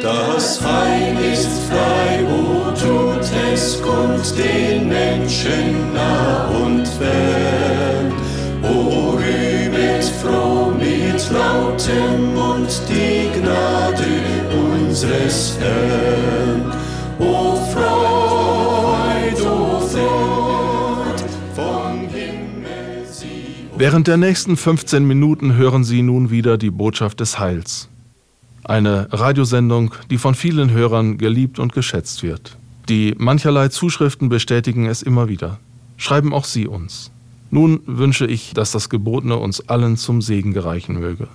Das Heil ist frei, o tut es kund den Menschen nah und fern. O rühmet froh mit lautem Mund die Gnade unseres Herrn. O Freud, o Freud, vom Himmel sie. Während der nächsten 15 Minuten hören Sie nun wieder die Botschaft des Heils. Eine Radiosendung, die von vielen Hörern geliebt und geschätzt wird. Die mancherlei Zuschriften bestätigen es immer wieder. Schreiben auch Sie uns. Nun wünsche ich, dass das Gebotene uns allen zum Segen gereichen möge.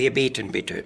Wir beten bitte.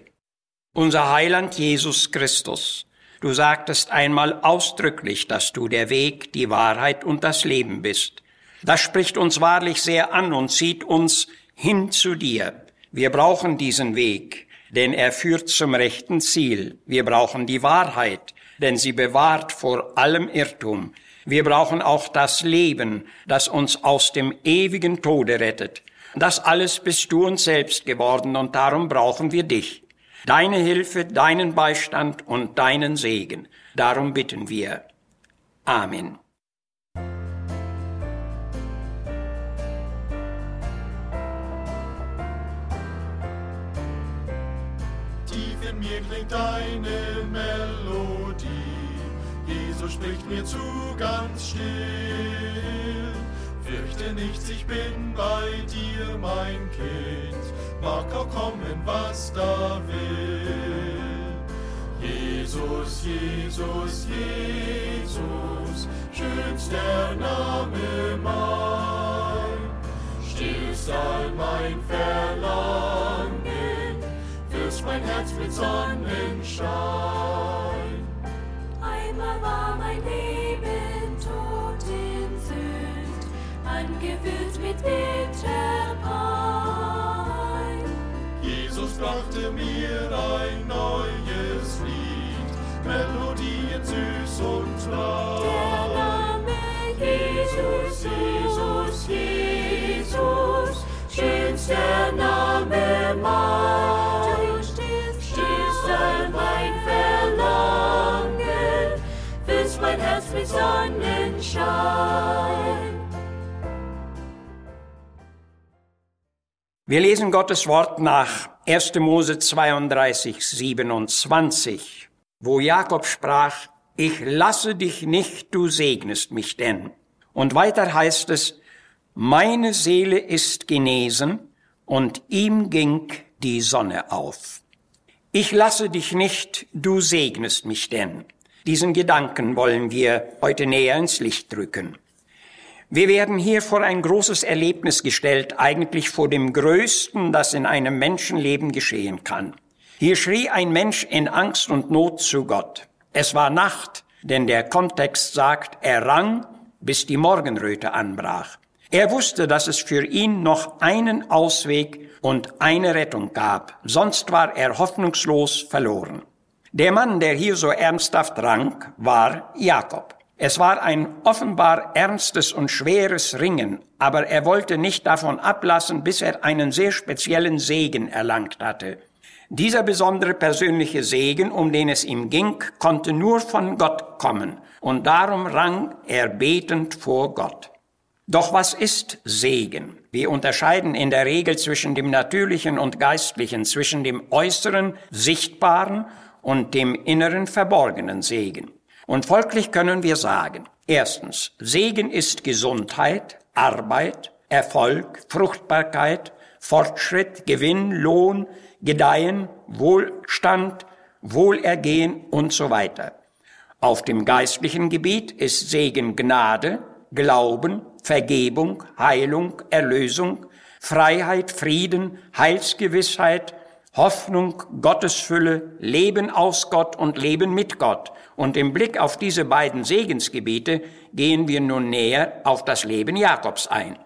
Unser Heiland Jesus Christus, du sagtest einmal ausdrücklich, dass du der Weg, die Wahrheit und das Leben bist. Das spricht uns wahrlich sehr an und zieht uns hin zu dir. Wir brauchen diesen Weg, denn er führt zum rechten Ziel. Wir brauchen die Wahrheit, denn sie bewahrt vor allem Irrtum. Wir brauchen auch das Leben, das uns aus dem ewigen Tode rettet. Das alles bist du uns selbst geworden und darum brauchen wir dich. Deine Hilfe, deinen Beistand und deinen Segen. Darum bitten wir. Amen. Tief in mir klingt deine Melodie. Jesus spricht mir zu ganz still. Fürchte nichts, ich bin bei dir, mein Kind. Mag auch kommen, was da will. Jesus, Jesus, Jesus, schönster Name mein. Stillst all mein Verlangen, füllst mein Herz mit Sonnenschein. Angefüllt mit bitterer Pein. Jesus brachte mir ein neues Lied, Melodien süß und Der klar. Name Jesus, Jesus, Jesus, schönster Name mein. Du all mein Verlangen, füllst mein Herz mit Sonnenschein. Wir lesen Gottes Wort nach 1. Mose 32, 27, wo Jakob sprach, ich lasse dich nicht, du segnest mich denn. Und weiter heißt es, meine Seele ist genesen und ihm ging die Sonne auf. Ich lasse dich nicht, du segnest mich denn. Diesen Gedanken wollen wir heute näher ins Licht drücken. Wir werden hier vor ein großes Erlebnis gestellt, eigentlich vor dem Größten, das in einem Menschenleben geschehen kann. Hier schrie ein Mensch in Angst und Not zu Gott. Es war Nacht, denn der Kontext sagt, er rang, bis die Morgenröte anbrach. Er wusste, dass es für ihn noch einen Ausweg und eine Rettung gab, sonst war er hoffnungslos verloren. Der Mann, der hier so ernsthaft rang, war Jakob. Es war ein offenbar ernstes und schweres Ringen, aber er wollte nicht davon ablassen, bis er einen sehr speziellen Segen erlangt hatte. Dieser besondere persönliche Segen, um den es ihm ging, konnte nur von Gott kommen, und darum rang er betend vor Gott. Doch was ist Segen? Wir unterscheiden in der Regel zwischen dem natürlichen und geistlichen, zwischen dem äußeren, sichtbaren und dem inneren, verborgenen Segen. Und folglich können wir sagen, erstens, Segen ist Gesundheit, Arbeit, Erfolg, Fruchtbarkeit, Fortschritt, Gewinn, Lohn, Gedeihen, Wohlstand, Wohlergehen und so weiter. Auf dem geistlichen Gebiet ist Segen Gnade, Glauben, Vergebung, Heilung, Erlösung, Freiheit, Frieden, Heilsgewissheit, Hoffnung, Gottesfülle, Leben aus Gott und Leben mit Gott. Und im Blick auf diese beiden Segensgebiete gehen wir nun näher auf das Leben Jakobs ein.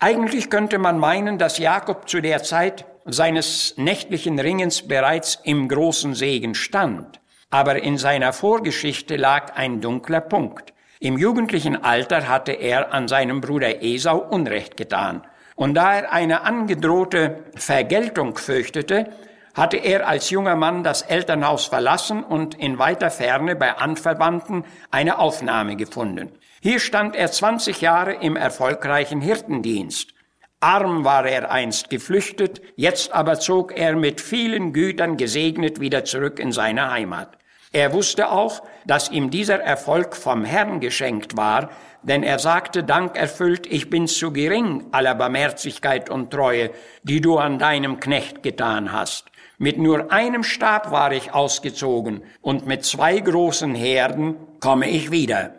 Eigentlich könnte man meinen, dass Jakob zu der Zeit seines nächtlichen Ringens bereits im großen Segen stand. Aber in seiner Vorgeschichte lag ein dunkler Punkt. Im jugendlichen Alter hatte er an seinem Bruder Esau Unrecht getan. Und da er eine angedrohte Vergeltung fürchtete, hatte er als junger Mann das Elternhaus verlassen und in weiter Ferne bei Anverwandten eine Aufnahme gefunden. Hier stand er 20 Jahre im erfolgreichen Hirtendienst. Arm war er einst geflüchtet, jetzt aber zog er mit vielen Gütern gesegnet wieder zurück in seine Heimat. Er wusste auch, dass ihm dieser Erfolg vom Herrn geschenkt war, denn er sagte dankerfüllt, ich bin zu gering aller Barmherzigkeit und Treue, die du an deinem Knecht getan hast. Mit nur einem Stab war ich ausgezogen, und mit zwei großen Herden komme ich wieder.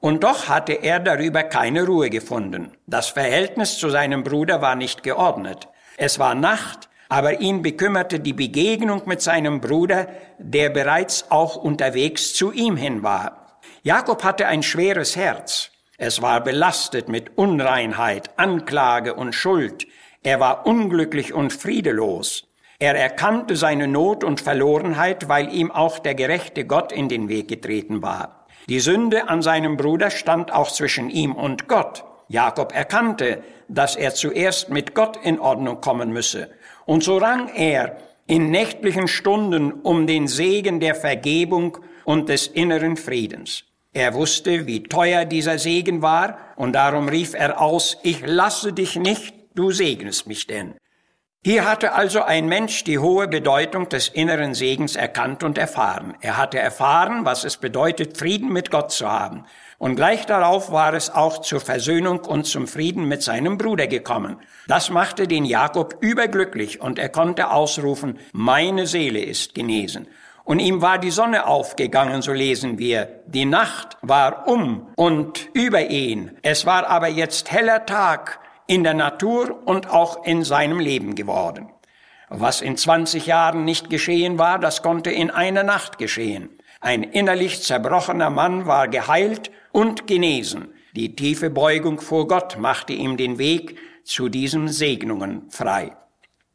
Und doch hatte er darüber keine Ruhe gefunden. Das Verhältnis zu seinem Bruder war nicht geordnet. Es war Nacht, aber ihn bekümmerte die Begegnung mit seinem Bruder, der bereits auch unterwegs zu ihm hin war. Jakob hatte ein schweres Herz. Es war belastet mit Unreinheit, Anklage und Schuld. Er war unglücklich und friedelos. Er erkannte seine Not und Verlorenheit, weil ihm auch der gerechte Gott in den Weg getreten war. Die Sünde an seinem Bruder stand auch zwischen ihm und Gott. Jakob erkannte, dass er zuerst mit Gott in Ordnung kommen müsse. Und so rang er in nächtlichen Stunden um den Segen der Vergebung und des inneren Friedens. Er wusste, wie teuer dieser Segen war, und darum rief er aus, ich lasse dich nicht, du segnest mich denn. Hier hatte also ein Mensch die hohe Bedeutung des inneren Segens erkannt und erfahren. Er hatte erfahren, was es bedeutet, Frieden mit Gott zu haben. Und gleich darauf war es auch zur Versöhnung und zum Frieden mit seinem Bruder gekommen. Das machte den Jakob überglücklich und er konnte ausrufen, meine Seele ist genesen. Und ihm war die Sonne aufgegangen, so lesen wir. Die Nacht war um und über ihn. Es war aber jetzt heller Tag in der Natur und auch in seinem Leben geworden. Was in 20 Jahren nicht geschehen war, das konnte in einer Nacht geschehen. Ein innerlich zerbrochener Mann war geheilt und genesen. Die tiefe Beugung vor Gott machte ihm den Weg zu diesen Segnungen frei.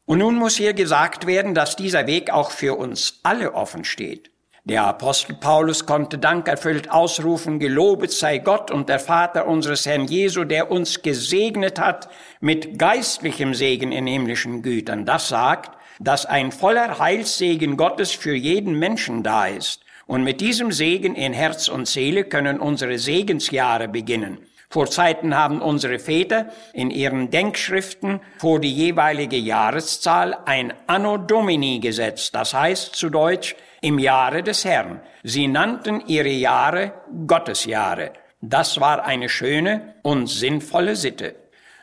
Und nun muss hier gesagt werden, dass dieser Weg auch für uns alle offen steht. Der Apostel Paulus konnte dankerfüllt ausrufen, gelobet sei Gott und der Vater unseres Herrn Jesu, der uns gesegnet hat mit geistlichem Segen in himmlischen Gütern. Das sagt, dass ein voller Heilssegen Gottes für jeden Menschen da ist. Und mit diesem Segen in Herz und Seele können unsere Segensjahre beginnen. Vor Zeiten haben unsere Väter in ihren Denkschriften vor die jeweilige Jahreszahl ein Anno Domini gesetzt, das heißt zu Deutsch im Jahre des Herrn. Sie nannten ihre Jahre Gottesjahre. Das war eine schöne und sinnvolle Sitte.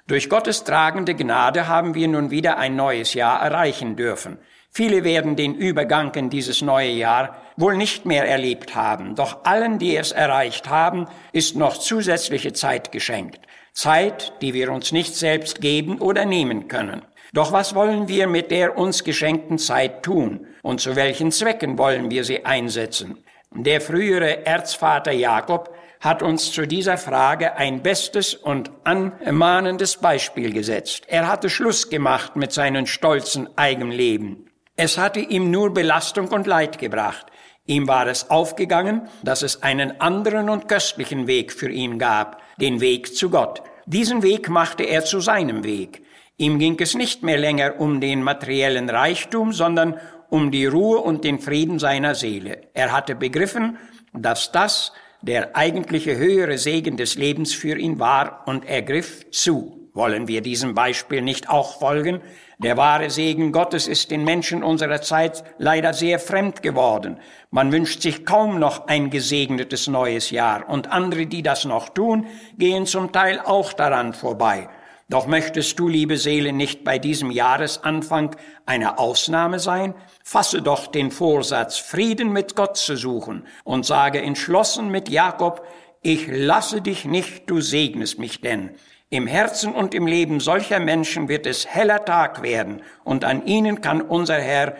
Durch Gottes tragende Gnade haben wir nun wieder ein neues Jahr erreichen dürfen. Viele werden den Übergang in dieses neue Jahr wohl nicht mehr erlebt haben, doch allen, die es erreicht haben, ist noch zusätzliche Zeit geschenkt. Zeit, die wir uns nicht selbst geben oder nehmen können. Doch was wollen wir mit der uns geschenkten Zeit tun und zu welchen Zwecken wollen wir sie einsetzen? Der frühere Erzvater Jakob hat uns zu dieser Frage ein bestes und anmahnendes Beispiel gesetzt. Er hatte Schluss gemacht mit seinem stolzen Eigenleben. Es hatte ihm nur Belastung und Leid gebracht. Ihm war es aufgegangen, dass es einen anderen und köstlichen Weg für ihn gab, den Weg zu Gott. Diesen Weg machte er zu seinem Weg. Ihm ging es nicht mehr länger um den materiellen Reichtum, sondern um die Ruhe und den Frieden seiner Seele. Er hatte begriffen, dass das der eigentliche höhere Segen des Lebens für ihn war und er griff zu. Wollen wir diesem Beispiel nicht auch folgen? Der wahre Segen Gottes ist den Menschen unserer Zeit leider sehr fremd geworden. Man wünscht sich kaum noch ein gesegnetes neues Jahr und andere, die das noch tun, gehen zum Teil auch daran vorbei. Doch möchtest du, liebe Seele, nicht bei diesem Jahresanfang eine Ausnahme sein? Fasse doch den Vorsatz, Frieden mit Gott zu suchen und sage entschlossen mit Jakob, ich lasse dich nicht, du segnest mich denn. Im Herzen und im Leben solcher Menschen wird es heller Tag werden und an ihnen kann unser Herr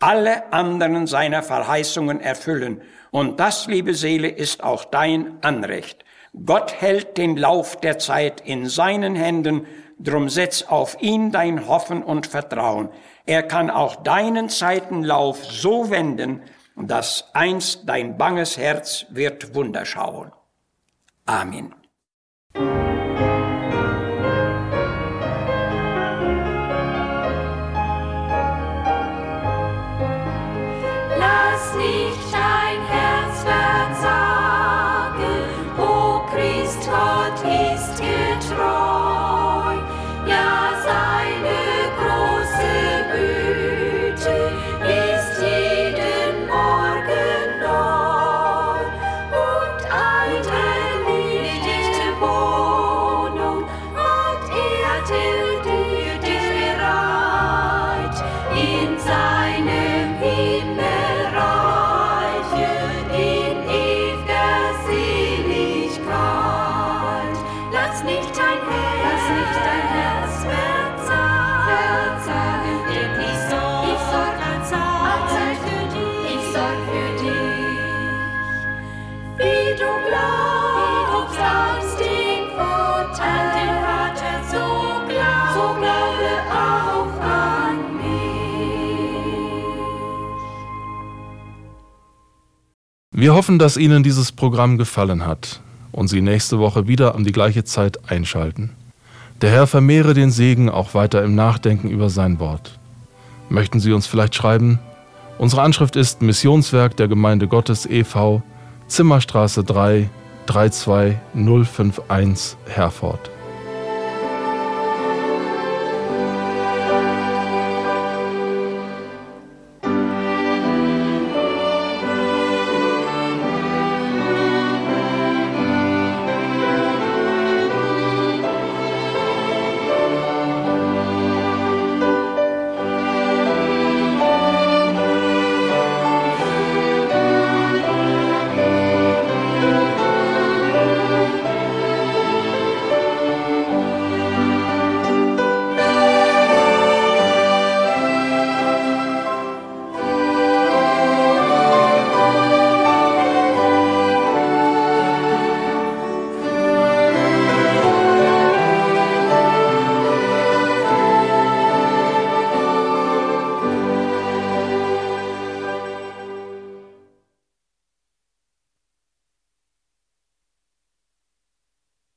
alle anderen seiner Verheißungen erfüllen. Und das, liebe Seele, ist auch dein Anrecht. Gott hält den Lauf der Zeit in seinen Händen, drum setz auf ihn dein Hoffen und Vertrauen. Er kann auch deinen Zeitenlauf so wenden, dass einst dein banges Herz wird Wunder schauen. Amen. Wir hoffen, dass Ihnen dieses Programm gefallen hat und Sie nächste Woche wieder um die gleiche Zeit einschalten. Der Herr vermehre den Segen auch weiter im Nachdenken über sein Wort. Möchten Sie uns vielleicht schreiben? Unsere Anschrift ist Missionswerk der Gemeinde Gottes e.V., Zimmerstraße 3, 32051, Herford.